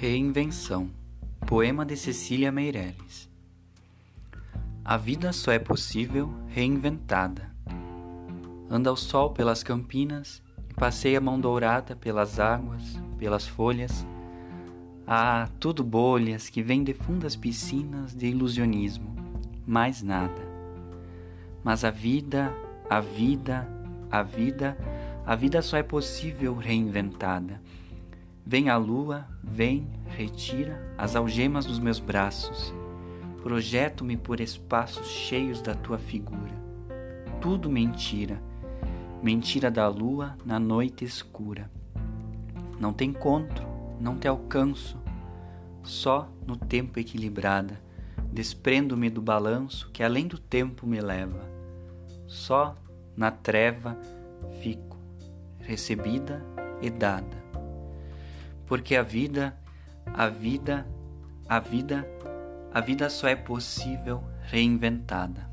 Reinvenção Poema de Cecília Meirelles A vida só é possível reinventada. Anda o sol pelas campinas e passeia a mão dourada pelas águas, pelas folhas. Ah, tudo bolhas que vêm de fundas piscinas de ilusionismo, mais nada. Mas a vida, a vida, a vida, a vida só é possível reinventada Vem a lua, vem, retira as algemas dos meus braços. Projeto-me por espaços cheios da tua figura. Tudo mentira, mentira da lua na noite escura. Não te encontro, não te alcanço, só no tempo equilibrada. Desprendo-me do balanço que além do tempo me leva. Só na treva fico, recebida e dada porque a vida, a vida, a vida, a vida só é possível reinventada.